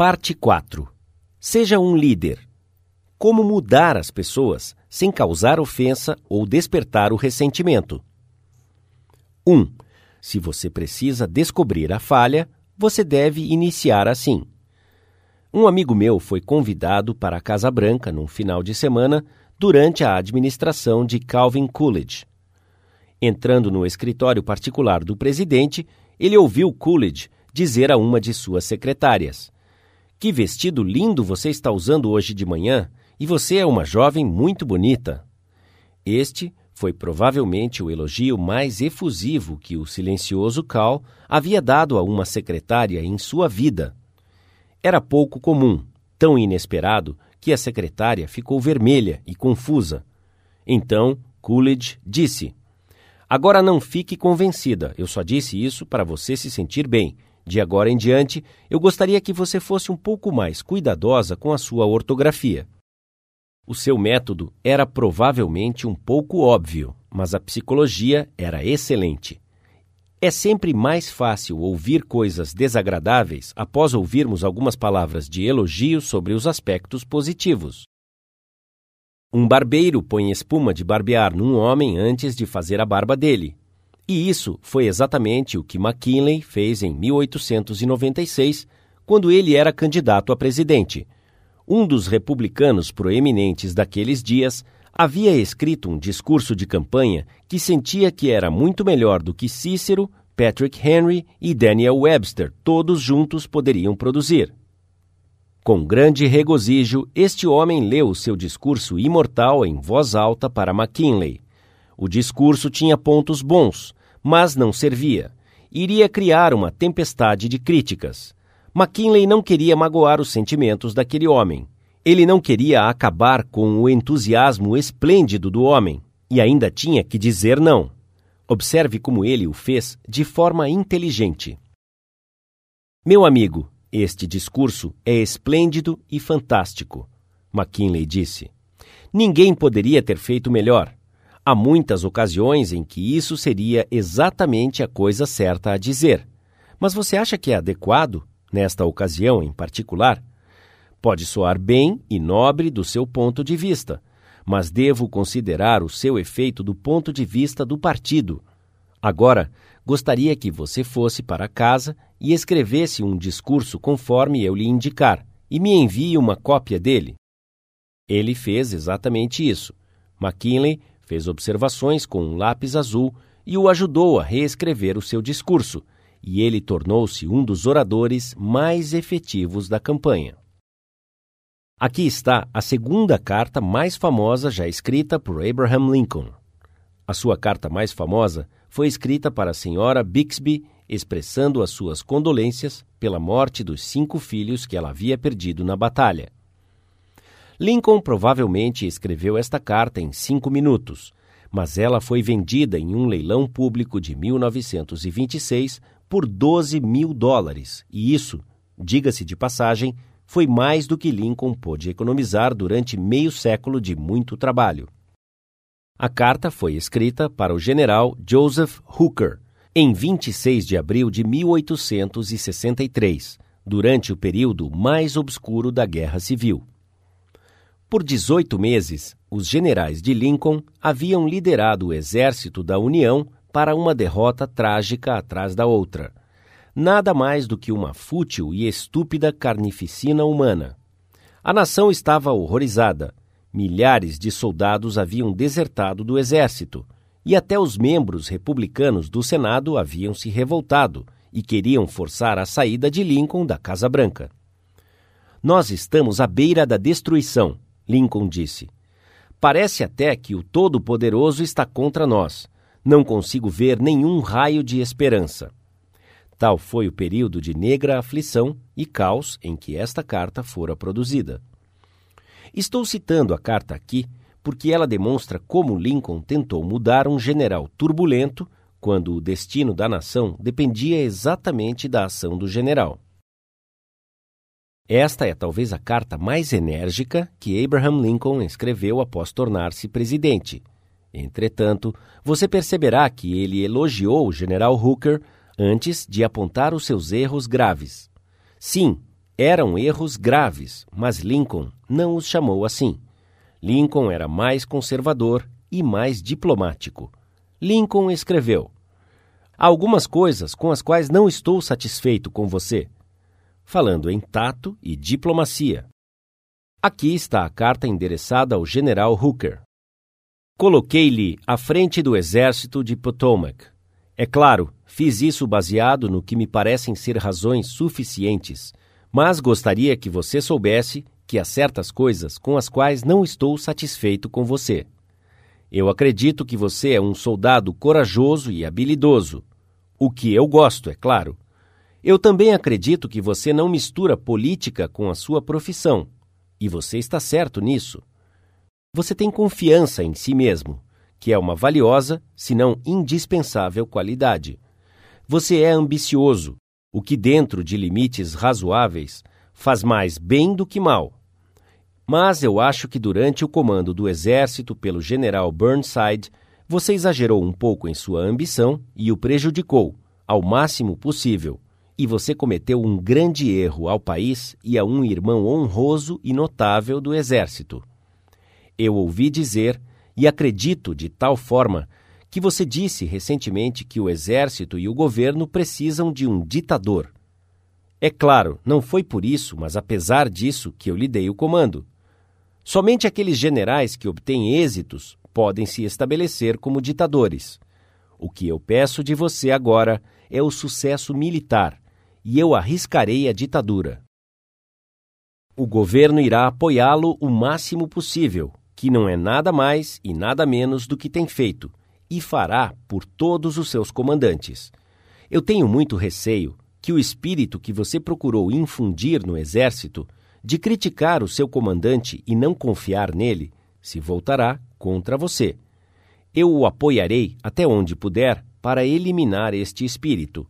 Parte 4. Seja um líder. Como mudar as pessoas sem causar ofensa ou despertar o ressentimento. 1. Se você precisa descobrir a falha, você deve iniciar assim. Um amigo meu foi convidado para a Casa Branca num final de semana durante a administração de Calvin Coolidge. Entrando no escritório particular do presidente, ele ouviu Coolidge dizer a uma de suas secretárias: Que vestido lindo você está usando hoje de manhã, e você é uma jovem muito bonita. Este foi provavelmente o elogio mais efusivo que o silencioso Cal havia dado a uma secretária em sua vida. Era pouco comum, tão inesperado que a secretária ficou vermelha e confusa. Então, Coolidge disse: Agora não fique convencida, eu só disse isso para você se sentir bem. De agora em diante, eu gostaria que você fosse um pouco mais cuidadosa com a sua ortografia. O seu método era provavelmente um pouco óbvio, mas a psicologia era excelente. É sempre mais fácil ouvir coisas desagradáveis após ouvirmos algumas palavras de elogio sobre os aspectos positivos. Um barbeiro põe espuma de barbear num homem antes de fazer a barba dele. E isso foi exatamente o que McKinley fez em 1896, quando ele era candidato a presidente um dos republicanos proeminentes daqueles dias, havia escrito um discurso de campanha que sentia que era muito melhor do que Cícero, Patrick Henry e Daniel Webster todos juntos poderiam produzir. Com grande regozijo, este homem leu seu discurso imortal em voz alta para McKinley. O discurso tinha pontos bons, mas não servia. Iria criar uma tempestade de críticas. McKinley não queria magoar os sentimentos daquele homem. Ele não queria acabar com o entusiasmo esplêndido do homem e ainda tinha que dizer não. Observe como ele o fez de forma inteligente. Meu amigo, este discurso é esplêndido e fantástico, McKinley disse. Ninguém poderia ter feito melhor. Há muitas ocasiões em que isso seria exatamente a coisa certa a dizer. Mas você acha que é adequado nesta ocasião em particular, pode soar bem e nobre do seu ponto de vista, mas devo considerar o seu efeito do ponto de vista do partido. Agora, gostaria que você fosse para casa e escrevesse um discurso conforme eu lhe indicar e me envie uma cópia dele. Ele fez exatamente isso. McKinley fez observações com um lápis azul e o ajudou a reescrever o seu discurso e ele tornou-se um dos oradores mais efetivos da campanha. Aqui está a segunda carta mais famosa já escrita por Abraham Lincoln. A sua carta mais famosa foi escrita para a senhora Bixby, expressando as suas condolências pela morte dos cinco filhos que ela havia perdido na batalha. Lincoln provavelmente escreveu esta carta em cinco minutos, mas ela foi vendida em um leilão público de 1926 por 12 mil dólares, e isso, diga-se de passagem, foi mais do que Lincoln pôde economizar durante meio século de muito trabalho. A carta foi escrita para o general Joseph Hooker em 26 de abril de 1863, durante o período mais obscuro da Guerra Civil. Por 18 meses, os generais de Lincoln haviam liderado o exército da União para uma derrota trágica atrás da outra. Nada mais do que uma fútil e estúpida carnificina humana. A nação estava horrorizada. Milhares de soldados haviam desertado do exército, e até os membros republicanos do Senado haviam se revoltado e queriam forçar a saída de Lincoln da Casa Branca. Nós estamos à beira da destruição, Lincoln disse. Parece até que o Todo-Poderoso está contra nós não consigo ver nenhum raio de esperança. Tal foi o período de negra aflição e caos em que esta carta fora produzida. Estou citando a carta aqui porque ela demonstra como Lincoln tentou mudar um general turbulento quando o destino da nação dependia exatamente da ação do general. Esta é talvez a carta mais enérgica que Abraham Lincoln escreveu após tornar-se presidente Entretanto, você perceberá que ele elogiou o general Hooker antes de apontar os seus erros graves. Sim, Eram erros graves, mas Lincoln não os chamou assim. Lincoln era mais conservador e mais diplomático. Lincoln escreveu: Há algumas coisas com as quais não estou satisfeito com você, falando em tato e diplomacia. Aqui está a carta endereçada ao general Hooker. Coloquei-lhe à frente do exército de Potomac. É claro, fiz isso baseado no que me parecem ser razões suficientes, mas gostaria que você soubesse que há certas coisas com as quais não estou satisfeito com você. Eu acredito que você é um soldado corajoso e habilidoso, o que eu gosto, é claro. Eu também acredito que você não mistura política com a sua profissão e você está certo nisso. Você tem confiança em si mesmo, que é uma valiosa, se não indispensável qualidade. Você é ambicioso, o que, dentro de limites razoáveis, faz mais bem do que mal. Mas eu acho que durante o comando do exército pelo general Burnside, você exagerou um pouco em sua ambição e o prejudicou, ao máximo possível e você cometeu um grande erro ao país e a um irmão honroso e notável do exército. Eu ouvi dizer, e acredito de tal forma, que você disse recentemente que o exército e o governo precisam de um ditador. É claro, não foi por isso, mas apesar disso, que eu lhe dei o comando. Somente aqueles generais que obtêm êxitos podem se estabelecer como ditadores. O que eu peço de você agora é o sucesso militar e eu arriscarei a ditadura. O governo irá apoiá-lo o máximo possível, que não é nada mais e nada menos do que tem feito, e fará por todos os seus comandantes. Eu tenho muito receio que o espírito que você procurou infundir no exército, de criticar o seu comandante e não confiar nele, se voltará contra você. Eu o apoiarei até onde puder para eliminar este espírito.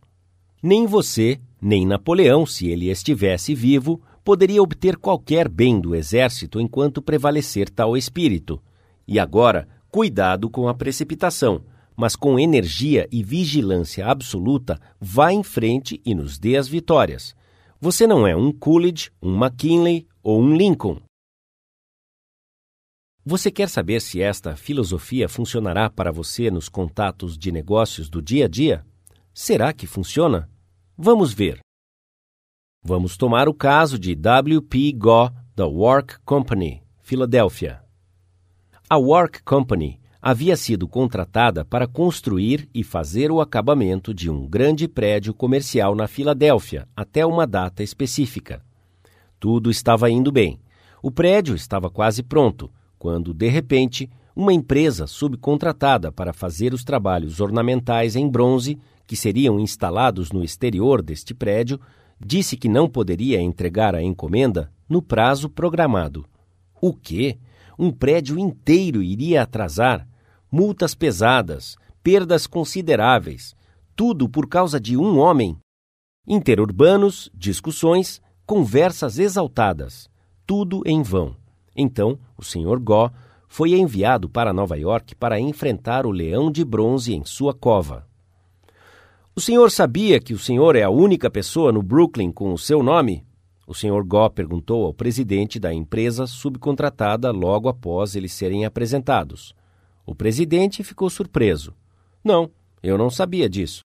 Nem você, nem Napoleão, se ele estivesse vivo, poderia obter qualquer bem do exército enquanto prevalecer tal espírito. E agora, cuidado com a precipitação, mas com energia e vigilância absoluta, vá em frente e nos dê as vitórias. Você não é um Coolidge, um McKinley ou um Lincoln. Você quer saber se esta filosofia funcionará para você nos contatos de negócios do dia a dia? Será que funciona? Vamos ver. Vamos tomar o caso de W.P. Gaw da Work Company, Filadélfia. A Work Company havia sido contratada para construir e fazer o acabamento de um grande prédio comercial na Filadélfia até uma data específica. Tudo estava indo bem. O prédio estava quase pronto, quando, de repente, uma empresa subcontratada para fazer os trabalhos ornamentais em bronze que seriam instalados no exterior deste prédio, disse que não poderia entregar a encomenda no prazo programado. O quê? Um prédio inteiro iria atrasar? Multas pesadas, perdas consideráveis, tudo por causa de um homem. Interurbanos, discussões, conversas exaltadas, tudo em vão. Então, o Sr. Gó foi enviado para Nova York para enfrentar o leão de bronze em sua cova. O senhor sabia que o senhor é a única pessoa no Brooklyn com o seu nome? O senhor Gó perguntou ao presidente da empresa subcontratada logo após eles serem apresentados. O presidente ficou surpreso. Não, eu não sabia disso.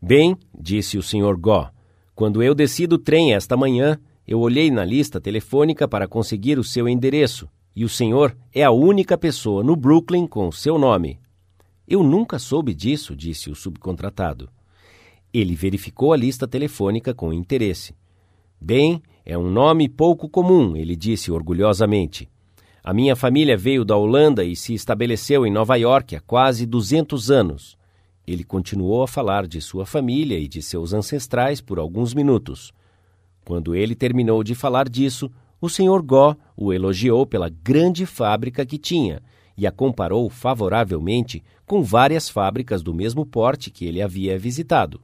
Bem, disse o senhor Gó, quando eu desci do trem esta manhã, eu olhei na lista telefônica para conseguir o seu endereço, e o senhor é a única pessoa no Brooklyn com seu nome. Eu nunca soube disso, disse o subcontratado. Ele verificou a lista telefônica com interesse. Bem, é um nome pouco comum, ele disse orgulhosamente. A minha família veio da Holanda e se estabeleceu em Nova York há quase 200 anos. Ele continuou a falar de sua família e de seus ancestrais por alguns minutos. Quando ele terminou de falar disso, o Sr. Gó o elogiou pela grande fábrica que tinha e a comparou favoravelmente com várias fábricas do mesmo porte que ele havia visitado.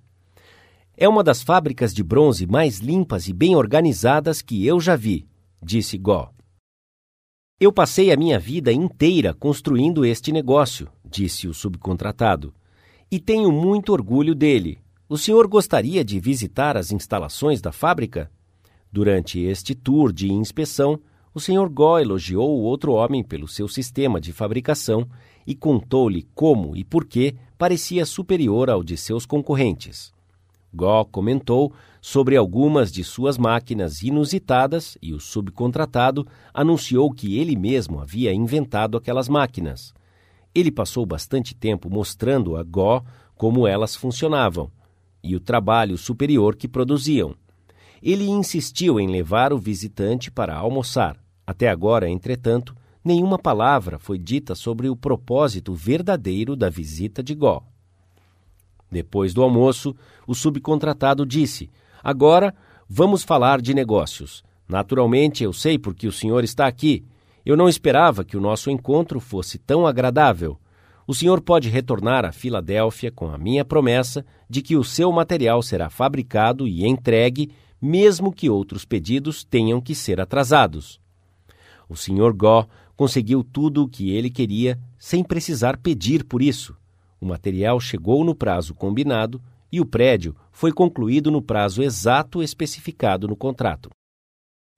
É uma das fábricas de bronze mais limpas e bem organizadas que eu já vi, disse Gó. Eu passei a minha vida inteira construindo este negócio, disse o subcontratado, e tenho muito orgulho dele. O senhor gostaria de visitar as instalações da fábrica? Durante este tour de inspeção, o Sr. Gó elogiou o outro homem pelo seu sistema de fabricação e contou-lhe como e por que parecia superior ao de seus concorrentes. Gó comentou sobre algumas de suas máquinas inusitadas e o subcontratado anunciou que ele mesmo havia inventado aquelas máquinas. Ele passou bastante tempo mostrando a Gó como elas funcionavam e o trabalho superior que produziam. Ele insistiu em levar o visitante para almoçar. Até agora, entretanto, nenhuma palavra foi dita sobre o propósito verdadeiro da visita de Gó. Depois do almoço, o subcontratado disse: Agora vamos falar de negócios. Naturalmente, eu sei porque o senhor está aqui. Eu não esperava que o nosso encontro fosse tão agradável. O senhor pode retornar a Filadélfia com a minha promessa de que o seu material será fabricado e entregue, mesmo que outros pedidos tenham que ser atrasados. O Sr. Gó conseguiu tudo o que ele queria sem precisar pedir por isso. O material chegou no prazo combinado e o prédio foi concluído no prazo exato especificado no contrato.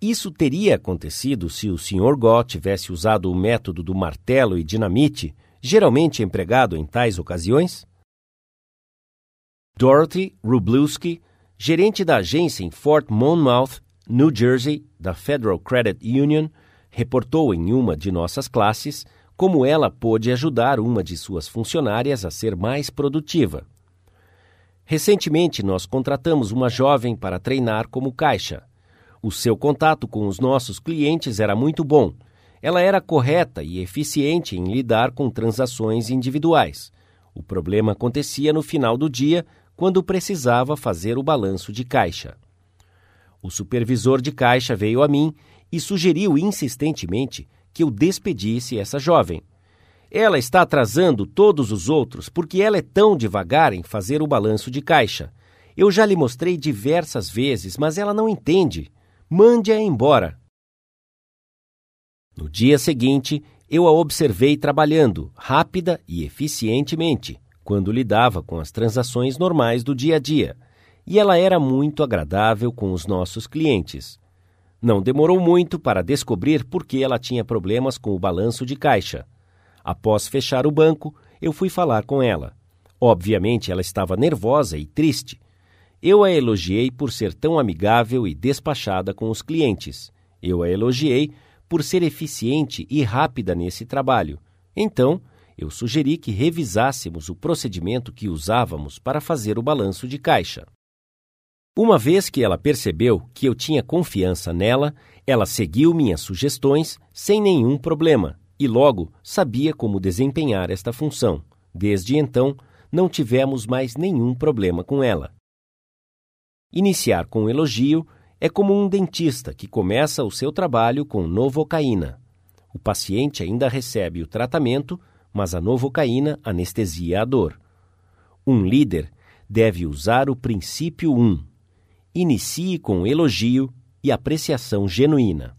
Isso teria acontecido se o Sr. Gó tivesse usado o método do martelo e dinamite, geralmente empregado em tais ocasiões? Dorothy Rublewski, gerente da agência em Fort Monmouth, New Jersey, da Federal Credit Union, reportou em uma de nossas classes como ela pôde ajudar uma de suas funcionárias a ser mais produtiva. Recentemente, nós contratamos uma jovem para treinar como caixa. O seu contato com os nossos clientes era muito bom. Ela era correta e eficiente em lidar com transações individuais. O problema acontecia no final do dia, quando precisava fazer o balanço de caixa. O supervisor de caixa veio a mim e sugeriu insistentemente que eu despedisse essa jovem. Ela está atrasando todos os outros porque ela é tão devagar em fazer o balanço de caixa. Eu já lhe mostrei diversas vezes, mas ela não entende. Mande-a embora. No dia seguinte, eu a observei trabalhando, rápida e eficientemente, quando lidava com as transações normais do dia a dia, e ela era muito agradável com os nossos clientes. Não demorou muito para descobrir por que ela tinha problemas com o balanço de caixa. Após fechar o banco, eu fui falar com ela. Obviamente, ela estava nervosa e triste. Eu a elogiei por ser tão amigável e despachada com os clientes. Eu a elogiei por ser eficiente e rápida nesse trabalho. Então, eu sugeri que revisássemos o procedimento que usávamos para fazer o balanço de caixa. Uma vez que ela percebeu que eu tinha confiança nela, ela seguiu minhas sugestões sem nenhum problema e logo sabia como desempenhar esta função. Desde então, não tivemos mais nenhum problema com ela. Iniciar com um elogio é como um dentista que começa o seu trabalho com novocaína. O paciente ainda recebe o tratamento, mas a novocaína anestesia a dor. Um líder deve usar o princípio 1 inicie com elogio e apreciação genuína.